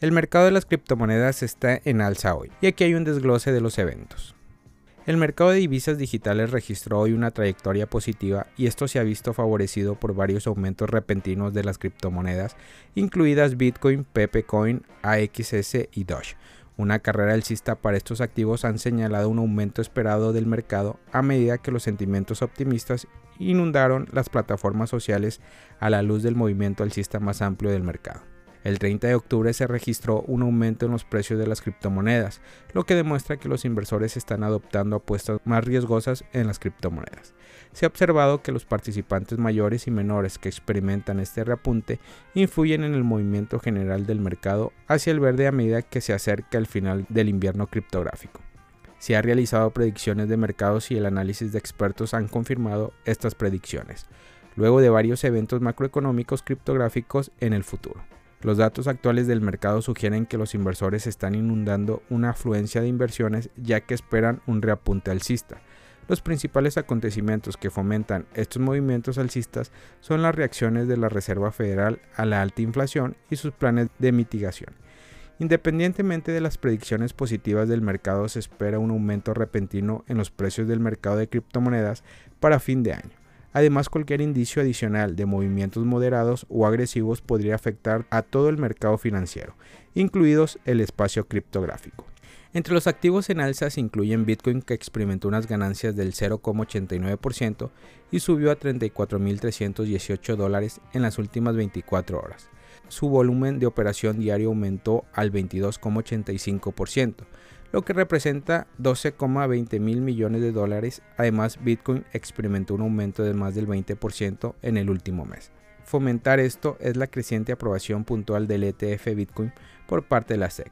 El mercado de las criptomonedas está en alza hoy, y aquí hay un desglose de los eventos. El mercado de divisas digitales registró hoy una trayectoria positiva y esto se ha visto favorecido por varios aumentos repentinos de las criptomonedas, incluidas Bitcoin, Pepecoin, AXS y Doge. Una carrera alcista para estos activos han señalado un aumento esperado del mercado a medida que los sentimientos optimistas inundaron las plataformas sociales a la luz del movimiento alcista más amplio del mercado. El 30 de octubre se registró un aumento en los precios de las criptomonedas, lo que demuestra que los inversores están adoptando apuestas más riesgosas en las criptomonedas. Se ha observado que los participantes mayores y menores que experimentan este reapunte influyen en el movimiento general del mercado hacia el verde a medida que se acerca el final del invierno criptográfico. Se ha realizado predicciones de mercados y el análisis de expertos han confirmado estas predicciones, luego de varios eventos macroeconómicos criptográficos en el futuro. Los datos actuales del mercado sugieren que los inversores están inundando una afluencia de inversiones ya que esperan un reapunte alcista. Los principales acontecimientos que fomentan estos movimientos alcistas son las reacciones de la Reserva Federal a la alta inflación y sus planes de mitigación. Independientemente de las predicciones positivas del mercado, se espera un aumento repentino en los precios del mercado de criptomonedas para fin de año. Además, cualquier indicio adicional de movimientos moderados o agresivos podría afectar a todo el mercado financiero, incluidos el espacio criptográfico. Entre los activos en alza se incluyen Bitcoin que experimentó unas ganancias del 0,89% y subió a 34.318 dólares en las últimas 24 horas. Su volumen de operación diario aumentó al 22,85%, lo que representa 12,20 mil millones de dólares. Además, Bitcoin experimentó un aumento de más del 20% en el último mes. Fomentar esto es la creciente aprobación puntual del ETF Bitcoin por parte de la SEC.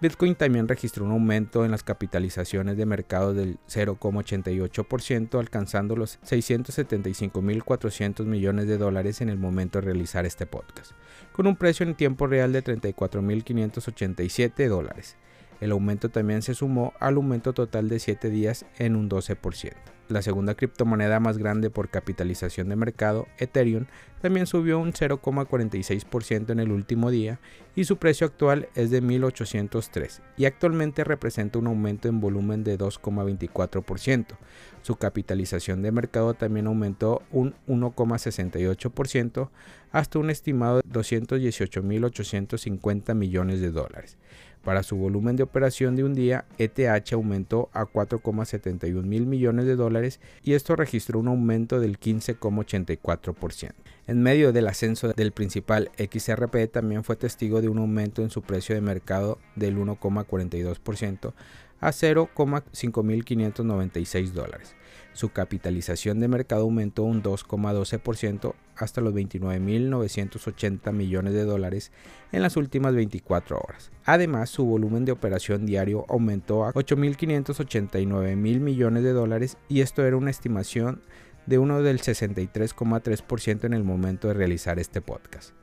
Bitcoin también registró un aumento en las capitalizaciones de mercado del 0,88%, alcanzando los 675.400 millones de dólares en el momento de realizar este podcast, con un precio en tiempo real de 34.587 dólares. El aumento también se sumó al aumento total de 7 días en un 12%. La segunda criptomoneda más grande por capitalización de mercado, Ethereum, también subió un 0,46% en el último día y su precio actual es de 1.803 y actualmente representa un aumento en volumen de 2,24%. Su capitalización de mercado también aumentó un 1,68% hasta un estimado de 218.850 millones de dólares. Para su volumen de operación de un día, ETH aumentó a 4,71 mil millones de dólares y esto registró un aumento del 15,84%. En medio del ascenso del principal XRP también fue testigo de un aumento en su precio de mercado del 1,42% a 0,5596 dólares. Su capitalización de mercado aumentó un 2,12% hasta los 29.980 millones de dólares en las últimas 24 horas. Además, su volumen de operación diario aumentó a 8.589 mil millones de dólares y esto era una estimación de uno del 63,3% en el momento de realizar este podcast.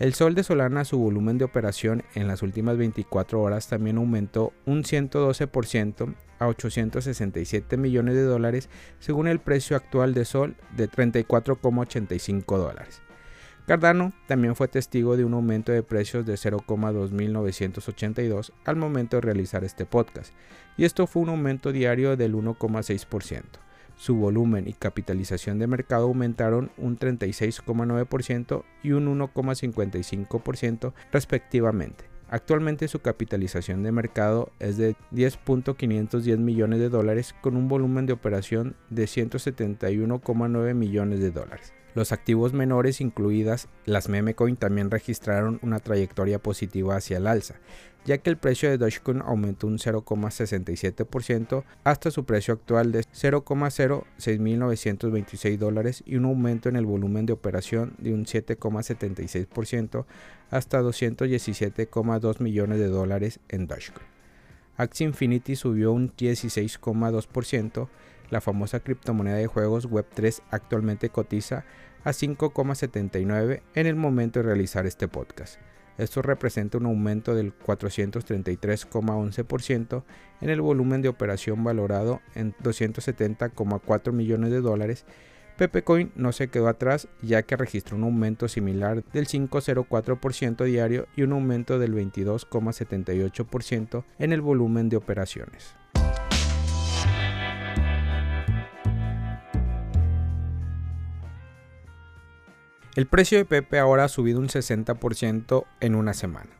El Sol de Solana, su volumen de operación en las últimas 24 horas también aumentó un 112% a 867 millones de dólares según el precio actual de Sol de 34,85 dólares. Cardano también fue testigo de un aumento de precios de 0,2982 al momento de realizar este podcast, y esto fue un aumento diario del 1,6%. Su volumen y capitalización de mercado aumentaron un 36,9% y un 1,55% respectivamente. Actualmente su capitalización de mercado es de 10.510 millones de dólares con un volumen de operación de 171,9 millones de dólares. Los activos menores, incluidas las memecoin, también registraron una trayectoria positiva hacia el alza, ya que el precio de Dogecoin aumentó un 0,67% hasta su precio actual de 0,06926 dólares y un aumento en el volumen de operación de un 7,76% hasta 217,2 millones de dólares en Dogecoin. Axie Infinity subió un 16,2%, la famosa criptomoneda de juegos Web3 actualmente cotiza a 5,79 en el momento de realizar este podcast. Esto representa un aumento del 433,11% en el volumen de operación valorado en 270,4 millones de dólares Pepe Coin no se quedó atrás ya que registró un aumento similar del 5,04% diario y un aumento del 22,78% en el volumen de operaciones. El precio de Pepe ahora ha subido un 60% en una semana.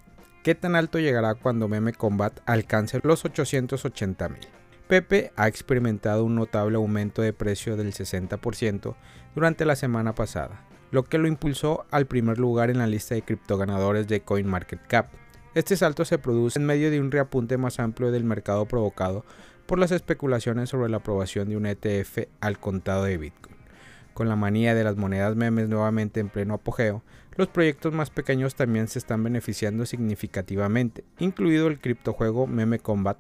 ¿Qué tan alto llegará cuando Meme Combat alcance los 880 mil? Pepe ha experimentado un notable aumento de precio del 60% durante la semana pasada, lo que lo impulsó al primer lugar en la lista de criptoganadores de CoinMarketCap. Este salto se produce en medio de un reapunte más amplio del mercado provocado por las especulaciones sobre la aprobación de un ETF al contado de Bitcoin. Con la manía de las monedas memes nuevamente en pleno apogeo, los proyectos más pequeños también se están beneficiando significativamente, incluido el criptojuego Meme Combat,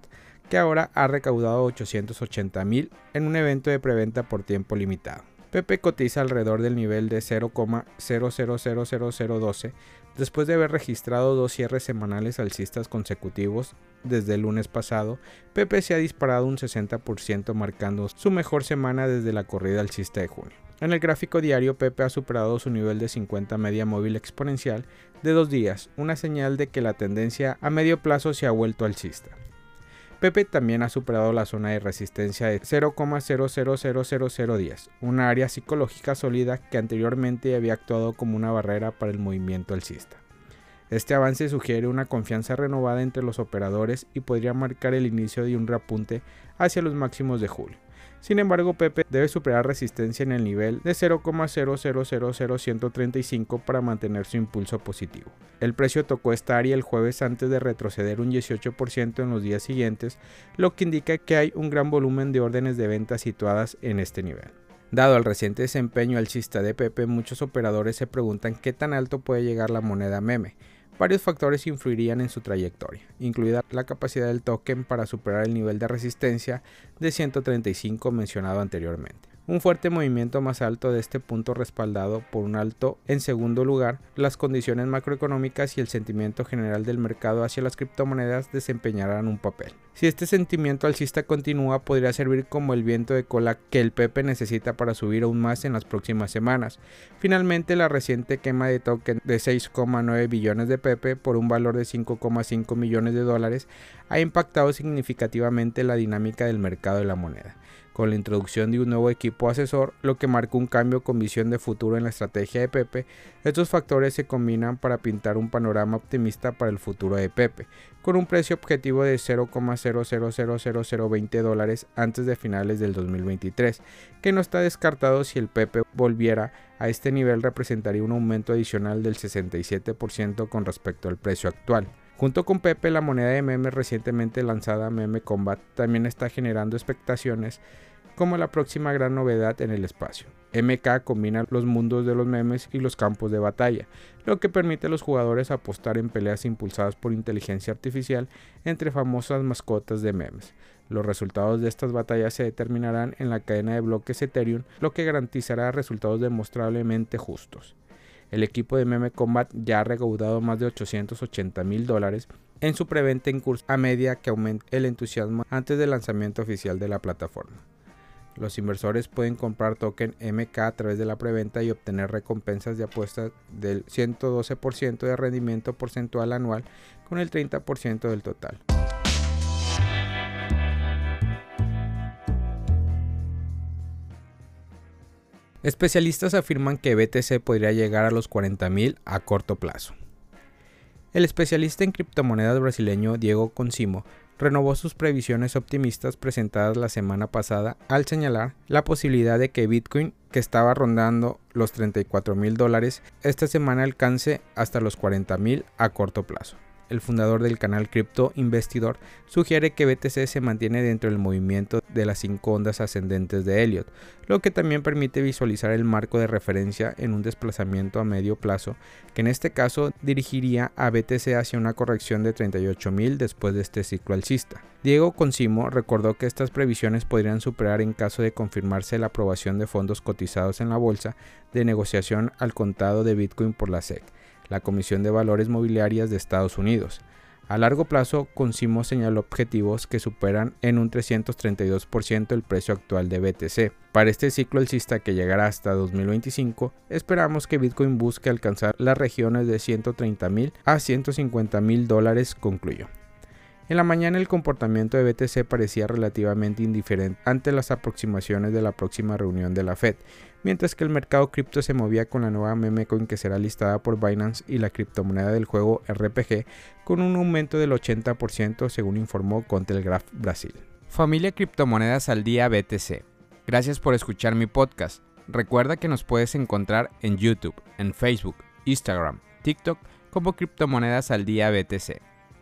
que ahora ha recaudado 880 mil en un evento de preventa por tiempo limitado. Pepe cotiza alrededor del nivel de 0,000012 después de haber registrado dos cierres semanales alcistas consecutivos desde el lunes pasado. Pepe se ha disparado un 60% marcando su mejor semana desde la corrida alcista de junio. En el gráfico diario, Pepe ha superado su nivel de 50 media móvil exponencial de dos días, una señal de que la tendencia a medio plazo se ha vuelto alcista. Pepe también ha superado la zona de resistencia de 0,000010, una área psicológica sólida que anteriormente había actuado como una barrera para el movimiento alcista. Este avance sugiere una confianza renovada entre los operadores y podría marcar el inicio de un reapunte hacia los máximos de julio. Sin embargo, Pepe debe superar resistencia en el nivel de 0,000135 para mantener su impulso positivo. El precio tocó esta área el jueves antes de retroceder un 18% en los días siguientes, lo que indica que hay un gran volumen de órdenes de venta situadas en este nivel. Dado el reciente desempeño alcista de Pepe, muchos operadores se preguntan qué tan alto puede llegar la moneda meme. Varios factores influirían en su trayectoria, incluida la capacidad del token para superar el nivel de resistencia de 135 mencionado anteriormente. Un fuerte movimiento más alto de este punto respaldado por un alto en segundo lugar, las condiciones macroeconómicas y el sentimiento general del mercado hacia las criptomonedas desempeñarán un papel. Si este sentimiento alcista continúa, podría servir como el viento de cola que el Pepe necesita para subir aún más en las próximas semanas. Finalmente, la reciente quema de token de 6,9 billones de Pepe por un valor de 5,5 millones de dólares ha impactado significativamente la dinámica del mercado de la moneda con la introducción de un nuevo equipo asesor, lo que marca un cambio con visión de futuro en la estrategia de Pepe. Estos factores se combinan para pintar un panorama optimista para el futuro de Pepe, con un precio objetivo de 0,000020 dólares antes de finales del 2023, que no está descartado si el Pepe volviera a este nivel representaría un aumento adicional del 67% con respecto al precio actual. Junto con Pepe, la moneda de memes recientemente lanzada Meme Combat también está generando expectaciones como la próxima gran novedad en el espacio. MK combina los mundos de los memes y los campos de batalla, lo que permite a los jugadores apostar en peleas impulsadas por inteligencia artificial entre famosas mascotas de memes. Los resultados de estas batallas se determinarán en la cadena de bloques Ethereum, lo que garantizará resultados demostrablemente justos. El equipo de Meme Combat ya ha recaudado más de 880 mil dólares en su preventa en curso a media que aumente el entusiasmo antes del lanzamiento oficial de la plataforma. Los inversores pueden comprar token MK a través de la preventa y obtener recompensas de apuestas del 112% de rendimiento porcentual anual con el 30% del total. Especialistas afirman que BTC podría llegar a los 40.000 a corto plazo. El especialista en criptomonedas brasileño Diego Consimo renovó sus previsiones optimistas presentadas la semana pasada al señalar la posibilidad de que Bitcoin, que estaba rondando los 34 mil dólares, esta semana alcance hasta los 40 mil a corto plazo el fundador del canal Crypto Investidor, sugiere que BTC se mantiene dentro del movimiento de las cinco ondas ascendentes de Elliot, lo que también permite visualizar el marco de referencia en un desplazamiento a medio plazo, que en este caso dirigiría a BTC hacia una corrección de 38.000 después de este ciclo alcista. Diego Consimo recordó que estas previsiones podrían superar en caso de confirmarse la aprobación de fondos cotizados en la bolsa de negociación al contado de Bitcoin por la SEC la Comisión de Valores Mobiliarias de Estados Unidos. A largo plazo, Consimo señaló objetivos que superan en un 332% el precio actual de BTC. Para este ciclo alcista que llegará hasta 2025, esperamos que Bitcoin busque alcanzar las regiones de 130.000 a 150.000 dólares, concluyó. En la mañana el comportamiento de BTC parecía relativamente indiferente ante las aproximaciones de la próxima reunión de la Fed, mientras que el mercado cripto se movía con la nueva meme coin que será listada por Binance y la criptomoneda del juego RPG con un aumento del 80% según informó Contelegraph Brasil. Familia Criptomonedas al Día BTC. Gracias por escuchar mi podcast. Recuerda que nos puedes encontrar en YouTube, en Facebook, Instagram, TikTok como Criptomonedas al Día BTC.